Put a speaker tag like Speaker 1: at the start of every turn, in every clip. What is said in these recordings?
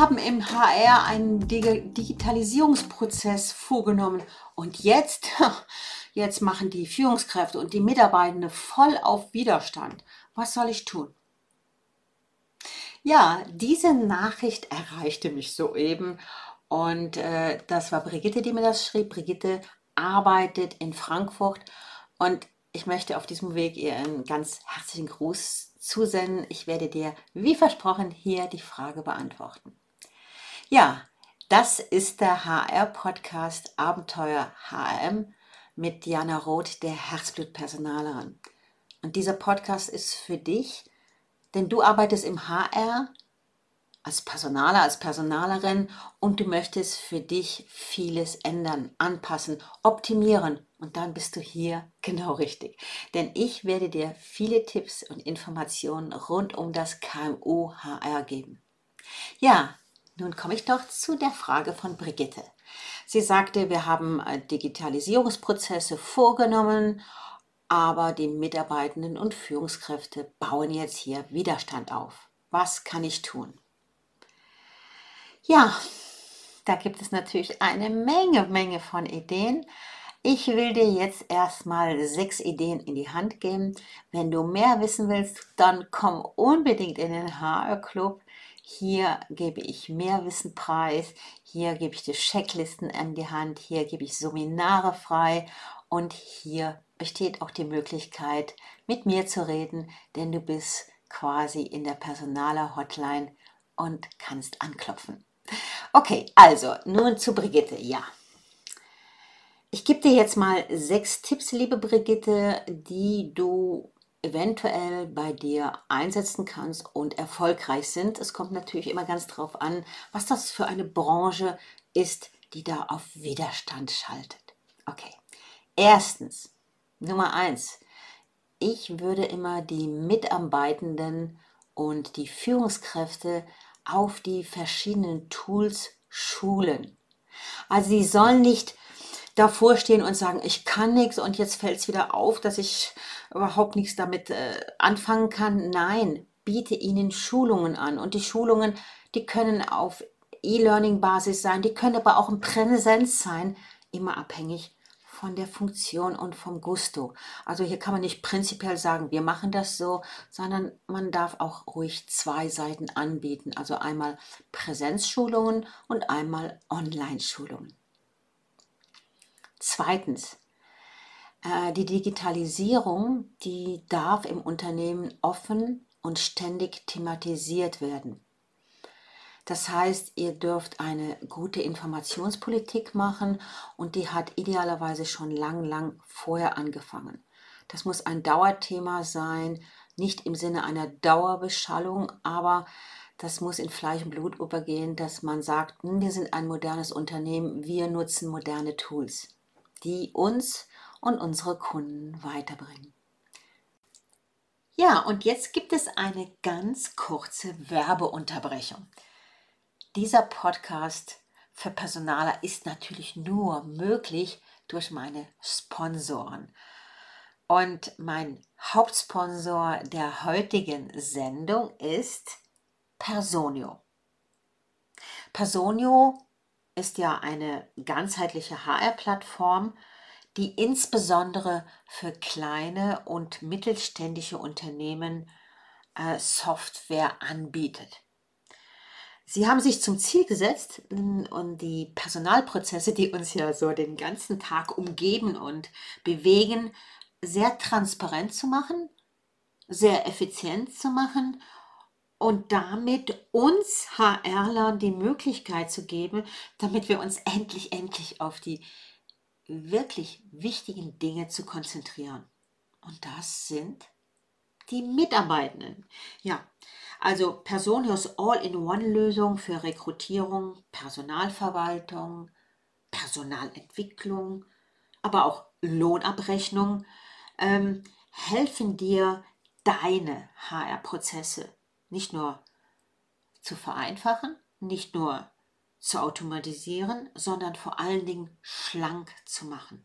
Speaker 1: haben im HR einen Digitalisierungsprozess vorgenommen und jetzt, jetzt machen die Führungskräfte und die Mitarbeitenden voll auf Widerstand. Was soll ich tun? Ja, diese Nachricht erreichte mich soeben und äh, das war Brigitte, die mir das schrieb. Brigitte arbeitet in Frankfurt und ich möchte auf diesem Weg ihr einen ganz herzlichen Gruß zusenden. Ich werde dir, wie versprochen, hier die Frage beantworten. Ja, das ist der HR-Podcast Abenteuer HRM mit Diana Roth, der Herzblutpersonalerin. Und dieser Podcast ist für dich, denn du arbeitest im HR als Personaler, als Personalerin und du möchtest für dich vieles ändern, anpassen, optimieren und dann bist du hier genau richtig. Denn ich werde dir viele Tipps und Informationen rund um das KMU HR geben. Ja, nun komme ich doch zu der Frage von Brigitte. Sie sagte, wir haben äh, Digitalisierungsprozesse vorgenommen, aber die Mitarbeitenden und Führungskräfte bauen jetzt hier Widerstand auf. Was kann ich tun? Ja, da gibt es natürlich eine Menge, Menge von Ideen. Ich will dir jetzt erstmal sechs Ideen in die Hand geben. Wenn du mehr wissen willst, dann komm unbedingt in den HR Club. Hier gebe ich mehr Wissen preis. Hier gebe ich dir Checklisten an die Hand. Hier gebe ich Seminare frei. Und hier besteht auch die Möglichkeit, mit mir zu reden, denn du bist quasi in der Personaler Hotline und kannst anklopfen. Okay, also nun zu Brigitte. Ja. Ich gebe dir jetzt mal sechs Tipps, liebe Brigitte, die du eventuell bei dir einsetzen kannst und erfolgreich sind. Es kommt natürlich immer ganz drauf an, was das für eine Branche ist, die da auf Widerstand schaltet. Okay. Erstens, Nummer eins. Ich würde immer die Mitarbeitenden und die Führungskräfte auf die verschiedenen Tools schulen. Also sie sollen nicht davor stehen und sagen, ich kann nichts und jetzt fällt es wieder auf, dass ich überhaupt nichts damit äh, anfangen kann. Nein, biete ihnen Schulungen an und die Schulungen, die können auf E-Learning-Basis sein, die können aber auch in Präsenz sein, immer abhängig von der Funktion und vom Gusto. Also hier kann man nicht prinzipiell sagen, wir machen das so, sondern man darf auch ruhig zwei Seiten anbieten. Also einmal Präsenzschulungen und einmal Online-Schulungen. Zweitens, die Digitalisierung, die darf im Unternehmen offen und ständig thematisiert werden. Das heißt, ihr dürft eine gute Informationspolitik machen und die hat idealerweise schon lang, lang vorher angefangen. Das muss ein Dauerthema sein, nicht im Sinne einer Dauerbeschallung, aber das muss in Fleisch und Blut übergehen, dass man sagt, hm, wir sind ein modernes Unternehmen, wir nutzen moderne Tools, die uns und unsere Kunden weiterbringen. Ja, und jetzt gibt es eine ganz kurze Werbeunterbrechung. Dieser Podcast für Personaler ist natürlich nur möglich durch meine Sponsoren. Und mein Hauptsponsor der heutigen Sendung ist Personio. Personio ist ja eine ganzheitliche HR-Plattform, die insbesondere für kleine und mittelständische Unternehmen äh, Software anbietet. Sie haben sich zum Ziel gesetzt und die Personalprozesse, die uns ja so den ganzen Tag umgeben und bewegen, sehr transparent zu machen, sehr effizient zu machen und damit uns HRlern die Möglichkeit zu geben, damit wir uns endlich, endlich auf die wirklich wichtigen Dinge zu konzentrieren. Und das sind die Mitarbeitenden. Ja, also Personios All-in-One-Lösung für Rekrutierung, Personalverwaltung, Personalentwicklung, aber auch Lohnabrechnung ähm, helfen dir, deine HR-Prozesse nicht nur zu vereinfachen, nicht nur zu automatisieren, sondern vor allen Dingen schlank zu machen.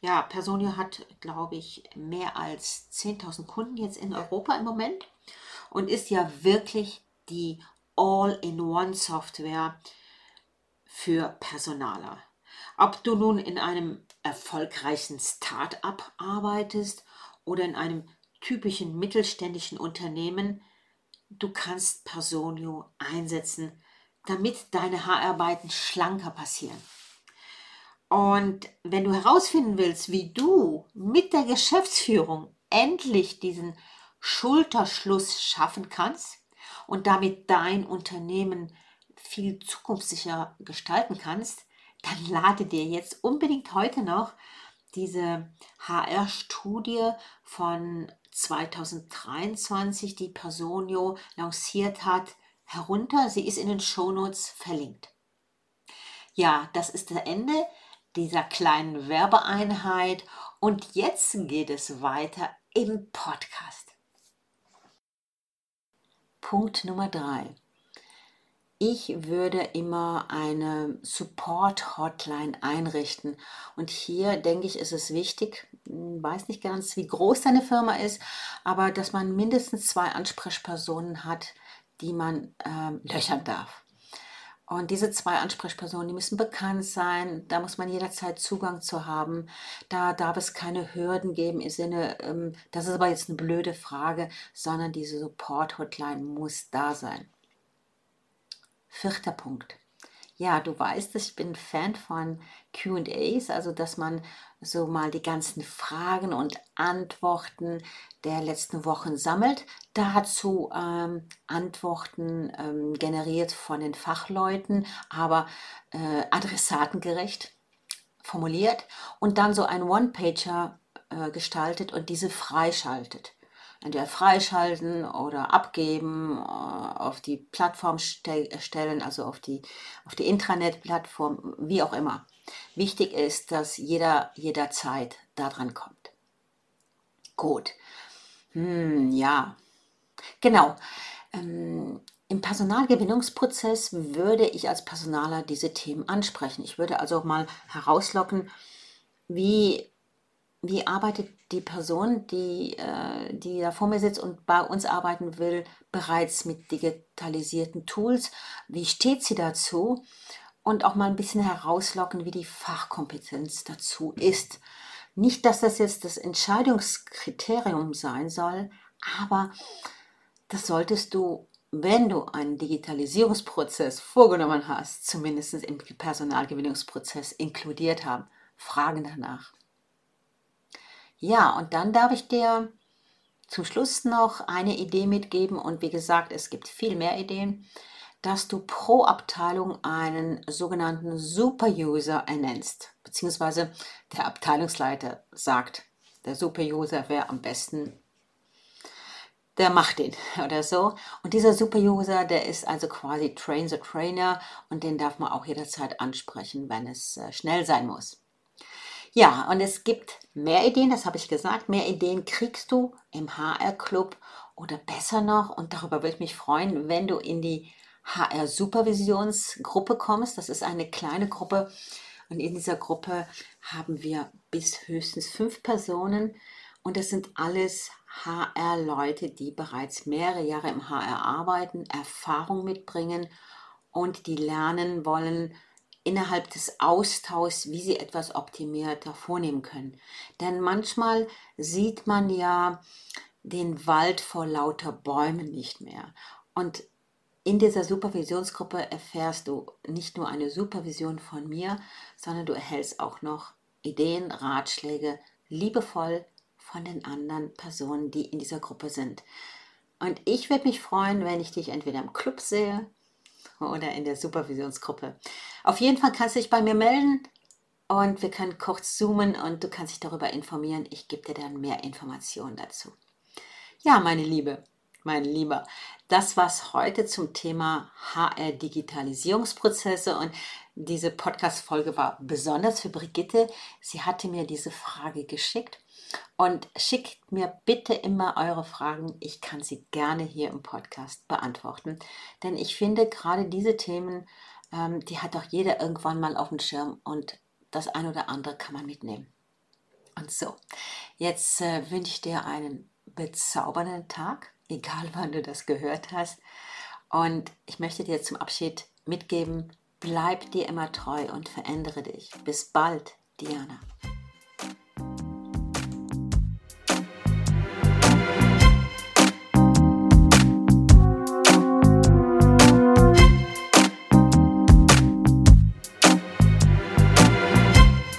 Speaker 1: Ja, Personio hat, glaube ich, mehr als 10.000 Kunden jetzt in Europa im Moment und ist ja wirklich die All-in-One-Software für Personaler. Ob du nun in einem erfolgreichen Start-up arbeitest oder in einem typischen mittelständischen Unternehmen, du kannst Personio einsetzen, damit deine Haararbeiten schlanker passieren. Und wenn du herausfinden willst, wie du mit der Geschäftsführung endlich diesen Schulterschluss schaffen kannst und damit dein Unternehmen viel zukunftssicher gestalten kannst, dann lade dir jetzt unbedingt heute noch diese HR-Studie von 2023, die Personio lanciert hat, herunter. Sie ist in den Shownotes verlinkt. Ja, das ist das Ende dieser kleinen Werbeeinheit und jetzt geht es weiter im Podcast. Punkt Nummer drei. Ich würde immer eine Support-Hotline einrichten. Und hier denke ich, ist es wichtig, hm, weiß nicht ganz, wie groß deine Firma ist, aber dass man mindestens zwei Ansprechpersonen hat, die man ähm, löchern darf. Und diese zwei Ansprechpersonen, die müssen bekannt sein, da muss man jederzeit Zugang zu haben. Da darf es keine Hürden geben im Sinne, ähm, das ist aber jetzt eine blöde Frage, sondern diese Support-Hotline muss da sein. Vierter Punkt. Ja, du weißt, ich bin Fan von QAs, also dass man so mal die ganzen Fragen und Antworten der letzten Wochen sammelt. Dazu ähm, Antworten ähm, generiert von den Fachleuten, aber äh, adressatengerecht formuliert und dann so ein One-Pager äh, gestaltet und diese freischaltet entweder freischalten oder abgeben, äh, auf die Plattform stellen, also auf die, auf die Intranet-Plattform, wie auch immer. Wichtig ist, dass jeder jederzeit daran kommt. Gut. Hm, ja. Genau. Ähm, Im Personalgewinnungsprozess würde ich als Personaler diese Themen ansprechen. Ich würde also mal herauslocken, wie wie arbeitet die Person, die, äh, die da vor mir sitzt und bei uns arbeiten will, bereits mit digitalisierten Tools? Wie steht sie dazu? Und auch mal ein bisschen herauslocken, wie die Fachkompetenz dazu ist. Nicht, dass das jetzt das Entscheidungskriterium sein soll, aber das solltest du, wenn du einen Digitalisierungsprozess vorgenommen hast, zumindest im Personalgewinnungsprozess inkludiert haben. Fragen danach. Ja, und dann darf ich dir zum Schluss noch eine Idee mitgeben und wie gesagt, es gibt viel mehr Ideen, dass du pro Abteilung einen sogenannten Super-User ernennst, beziehungsweise der Abteilungsleiter sagt, der Super-User wäre am besten, der macht den oder so. Und dieser Super-User, der ist also quasi Train the Trainer und den darf man auch jederzeit ansprechen, wenn es äh, schnell sein muss. Ja, und es gibt mehr Ideen, das habe ich gesagt. Mehr Ideen kriegst du im HR-Club oder besser noch, und darüber würde ich mich freuen, wenn du in die HR-Supervisionsgruppe kommst. Das ist eine kleine Gruppe. Und in dieser Gruppe haben wir bis höchstens fünf Personen. Und das sind alles HR-Leute, die bereits mehrere Jahre im HR arbeiten, Erfahrung mitbringen und die lernen wollen, innerhalb des Austauschs, wie sie etwas optimierter vornehmen können. Denn manchmal sieht man ja den Wald vor lauter Bäumen nicht mehr. Und in dieser Supervisionsgruppe erfährst du nicht nur eine Supervision von mir, sondern du erhältst auch noch Ideen, Ratschläge, liebevoll von den anderen Personen, die in dieser Gruppe sind. Und ich würde mich freuen, wenn ich dich entweder im Club sehe oder in der Supervisionsgruppe. Auf jeden Fall kannst du dich bei mir melden und wir können kurz zoomen und du kannst dich darüber informieren. Ich gebe dir dann mehr Informationen dazu. Ja, meine Liebe, mein Lieber, das war's heute zum Thema HR-Digitalisierungsprozesse und diese Podcast-Folge war besonders für Brigitte. Sie hatte mir diese Frage geschickt und schickt mir bitte immer eure Fragen. Ich kann sie gerne hier im Podcast beantworten. Denn ich finde gerade diese Themen, ähm, die hat doch jeder irgendwann mal auf dem Schirm und das ein oder andere kann man mitnehmen. Und so, jetzt äh, wünsche ich dir einen bezaubernden Tag, egal wann du das gehört hast. Und ich möchte dir zum Abschied mitgeben, bleib dir immer treu und verändere dich. Bis bald, Diana.